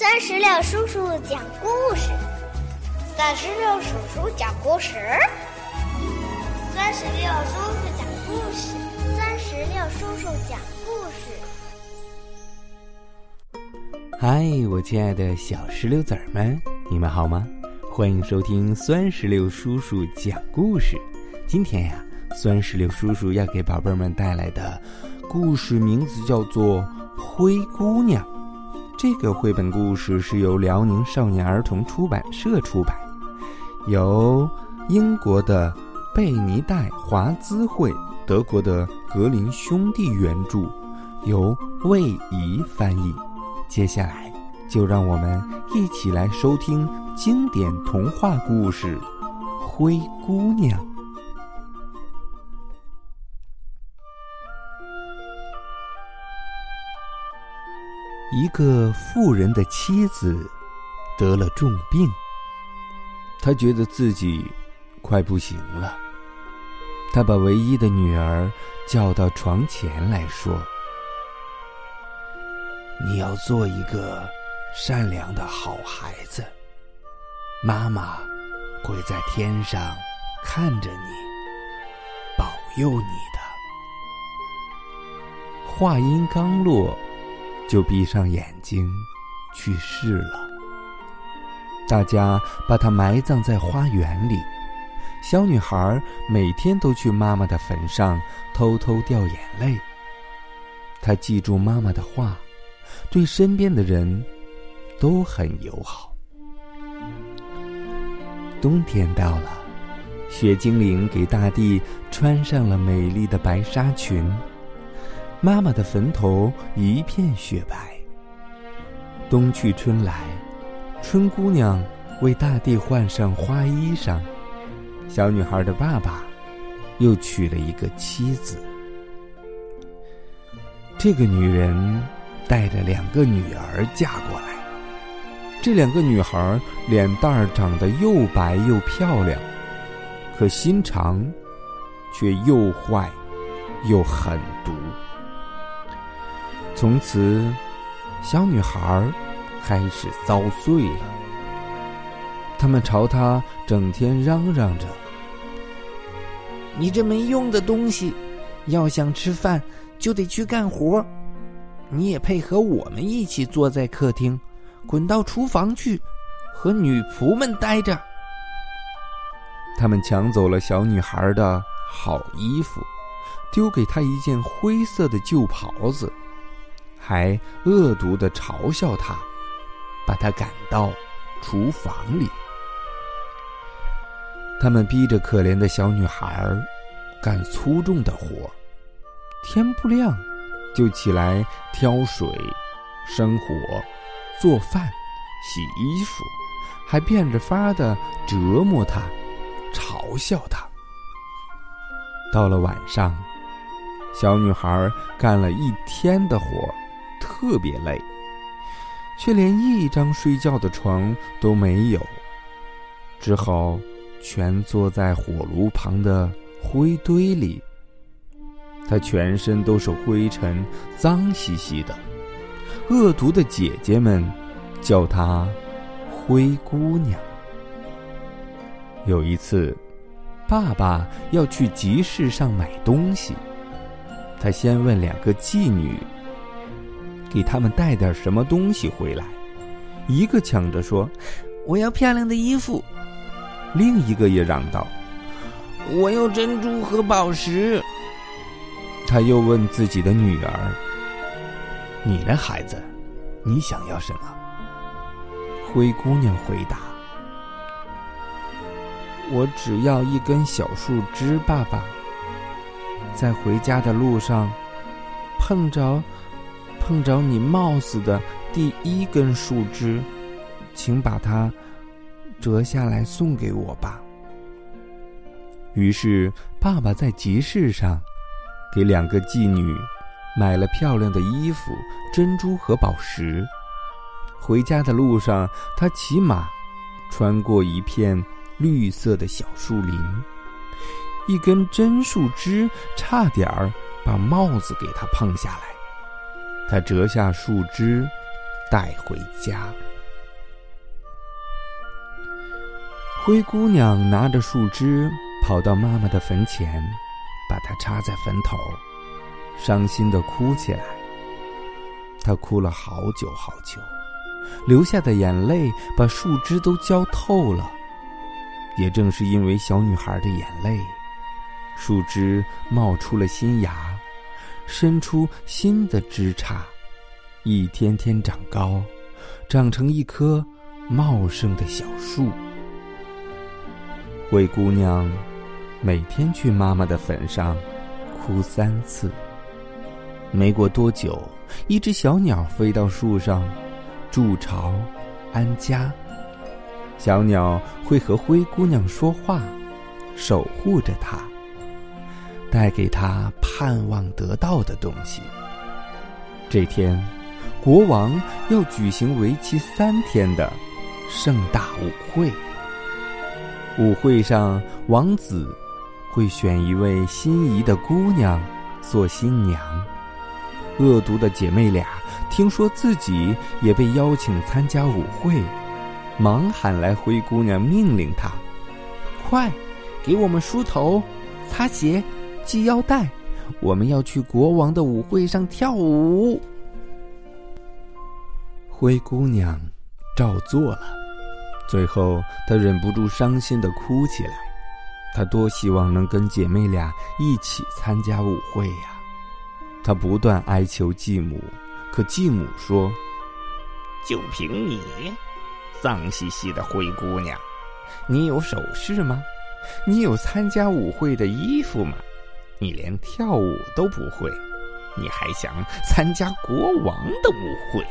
三十六叔叔讲故事，三十六叔叔讲故事，三十六叔叔讲故事，三十六叔叔讲故事。嗨，我亲爱的小石榴籽儿们，你们好吗？欢迎收听酸石榴叔叔讲故事。今天呀，酸石榴叔叔要给宝贝们带来的故事名字叫做《灰姑娘》。这个绘本故事是由辽宁少年儿童出版社出版，由英国的贝尼戴华兹会、德国的格林兄弟原著，由魏怡翻译。接下来，就让我们一起来收听经典童话故事《灰姑娘》。一个富人的妻子得了重病，他觉得自己快不行了。他把唯一的女儿叫到床前来说：“你要做一个善良的好孩子，妈妈会在天上看着你，保佑你的。”话音刚落。就闭上眼睛，去世了。大家把她埋葬在花园里。小女孩每天都去妈妈的坟上偷偷掉眼泪。她记住妈妈的话，对身边的人都很友好。冬天到了，雪精灵给大地穿上了美丽的白纱裙。妈妈的坟头一片雪白。冬去春来，春姑娘为大地换上花衣裳。小女孩的爸爸又娶了一个妻子。这个女人带着两个女儿嫁过来。这两个女孩脸蛋儿长得又白又漂亮，可心肠却又坏又狠毒。从此，小女孩开始遭罪了。他们朝她整天嚷嚷着：“你这没用的东西，要想吃饭就得去干活。你也配合我们一起坐在客厅，滚到厨房去，和女仆们待着。”他们抢走了小女孩的好衣服，丢给她一件灰色的旧袍子。还恶毒的嘲笑他，把他赶到厨房里。他们逼着可怜的小女孩儿干粗重的活，天不亮就起来挑水、生火、做饭、洗衣服，还变着法的折磨她、嘲笑她。到了晚上，小女孩干了一天的活儿。特别累，却连一张睡觉的床都没有，只好蜷坐在火炉旁的灰堆里。他全身都是灰尘，脏兮兮的。恶毒的姐姐们叫她灰姑娘。有一次，爸爸要去集市上买东西，他先问两个妓女。给他们带点什么东西回来，一个抢着说：“我要漂亮的衣服。”另一个也嚷道：“我要珍珠和宝石。”他又问自己的女儿：“你的孩子，你想要什么？”灰姑娘回答：“我只要一根小树枝，爸爸。在回家的路上，碰着。”碰着你帽子的第一根树枝，请把它折下来送给我吧。于是，爸爸在集市上给两个妓女买了漂亮的衣服、珍珠和宝石。回家的路上，他骑马穿过一片绿色的小树林，一根真树枝差点儿把帽子给他碰下来。他折下树枝带回家。灰姑娘拿着树枝跑到妈妈的坟前把它插在坟头伤心的哭起来。她哭了好久好久流下的眼泪把树枝都浇透了也正是因为小女孩的眼泪树枝冒出了新芽。伸出新的枝杈，一天天长高，长成一棵茂盛的小树。灰姑娘每天去妈妈的坟上哭三次。没过多久，一只小鸟飞到树上，筑巢、安家。小鸟会和灰姑娘说话，守护着她，带给他盼望得到的东西。这天，国王要举行为期三天的盛大舞会。舞会上，王子会选一位心仪的姑娘做新娘。恶毒的姐妹俩听说自己也被邀请参加舞会，忙喊来灰姑娘，命令她：“快，给我们梳头、擦鞋、系腰带，我们要去国王的舞会上跳舞。”灰姑娘照做了。最后，她忍不住伤心的哭起来。她多希望能跟姐妹俩一起参加舞会呀！她不断哀求继母，可继母说：“就凭你，脏兮兮的灰姑娘，你有首饰吗？你有参加舞会的衣服吗？你连跳舞都不会，你还想参加国王的舞会？”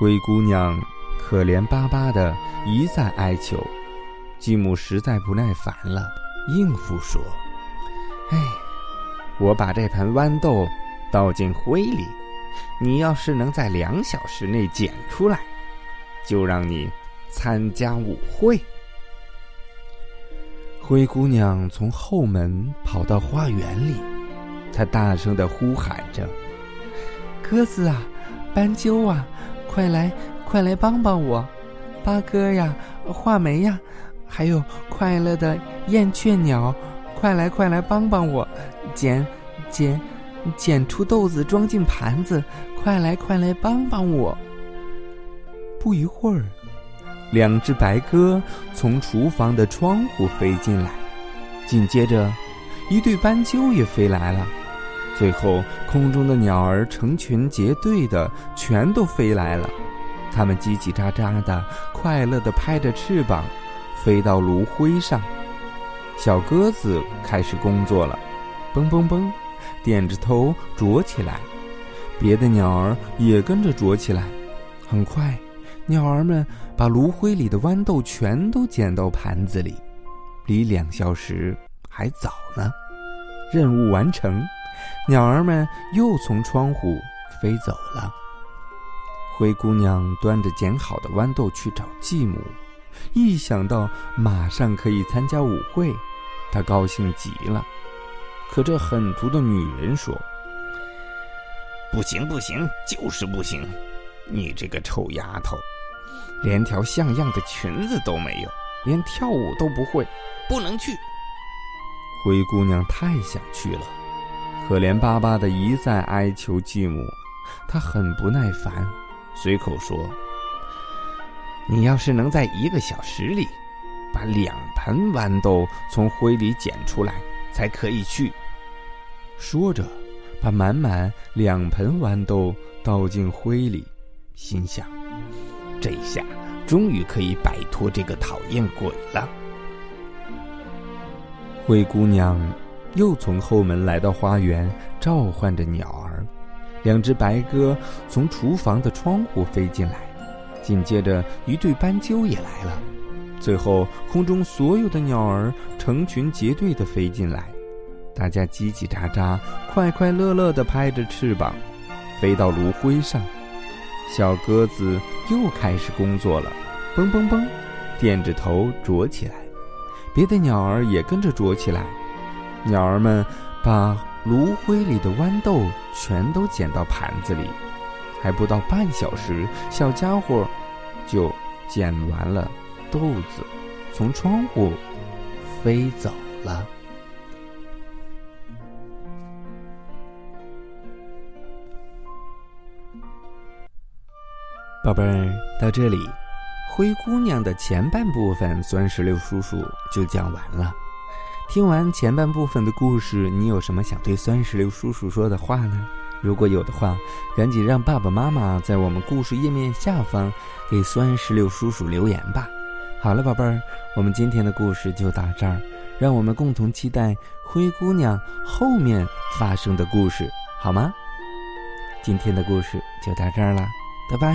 灰姑娘。可怜巴巴的一再哀求，继母实在不耐烦了，应付说：“哎，我把这盆豌豆倒进灰里，你要是能在两小时内捡出来，就让你参加舞会。”灰姑娘从后门跑到花园里，她大声的呼喊着：“鸽子啊，斑鸠啊，快来！”快来帮帮我，八哥呀，画眉呀，还有快乐的燕雀鸟，快来快来帮帮我，捡捡捡出豆子装进盘子，快来快来帮帮我。不一会儿，两只白鸽从厨房的窗户飞进来，紧接着，一对斑鸠也飞来了，最后空中的鸟儿成群结队的全都飞来了。它们叽叽喳喳的，快乐的拍着翅膀，飞到炉灰上。小鸽子开始工作了，嘣嘣嘣，点着头啄起来。别的鸟儿也跟着啄起来。很快，鸟儿们把炉灰里的豌豆全都捡到盘子里。离两小时还早呢。任务完成，鸟儿们又从窗户飞走了。灰姑娘端着捡好的豌豆去找继母，一想到马上可以参加舞会，她高兴极了。可这狠毒的女人说：“不行，不行，就是不行！你这个臭丫头，连条像样的裙子都没有，连跳舞都不会，不能去。”灰姑娘太想去了，可怜巴巴的一再哀求继母，她很不耐烦。随口说：“你要是能在一个小时里，把两盆豌豆从灰里捡出来，才可以去。”说着，把满满两盆豌豆倒进灰里，心想：“这下终于可以摆脱这个讨厌鬼了。”灰姑娘又从后门来到花园，召唤着鸟儿。两只白鸽从厨房的窗户飞进来，紧接着一对斑鸠也来了，最后空中所有的鸟儿成群结队的飞进来，大家叽叽喳喳、快快乐乐的拍着翅膀，飞到炉灰上。小鸽子又开始工作了，嘣嘣嘣，点着头啄起来，别的鸟儿也跟着啄起来，鸟儿们把。炉灰里的豌豆全都捡到盘子里，还不到半小时，小家伙就捡完了豆子从窗户飞走了。宝贝儿，到这里，灰姑娘的前半部分，酸石榴叔叔就讲完了。听完前半部分的故事，你有什么想对酸石榴叔叔说的话呢？如果有的话，赶紧让爸爸妈妈在我们故事页面下方给酸石榴叔叔留言吧。好了，宝贝儿，我们今天的故事就到这儿，让我们共同期待灰姑娘后面发生的故事，好吗？今天的故事就到这儿了，拜拜。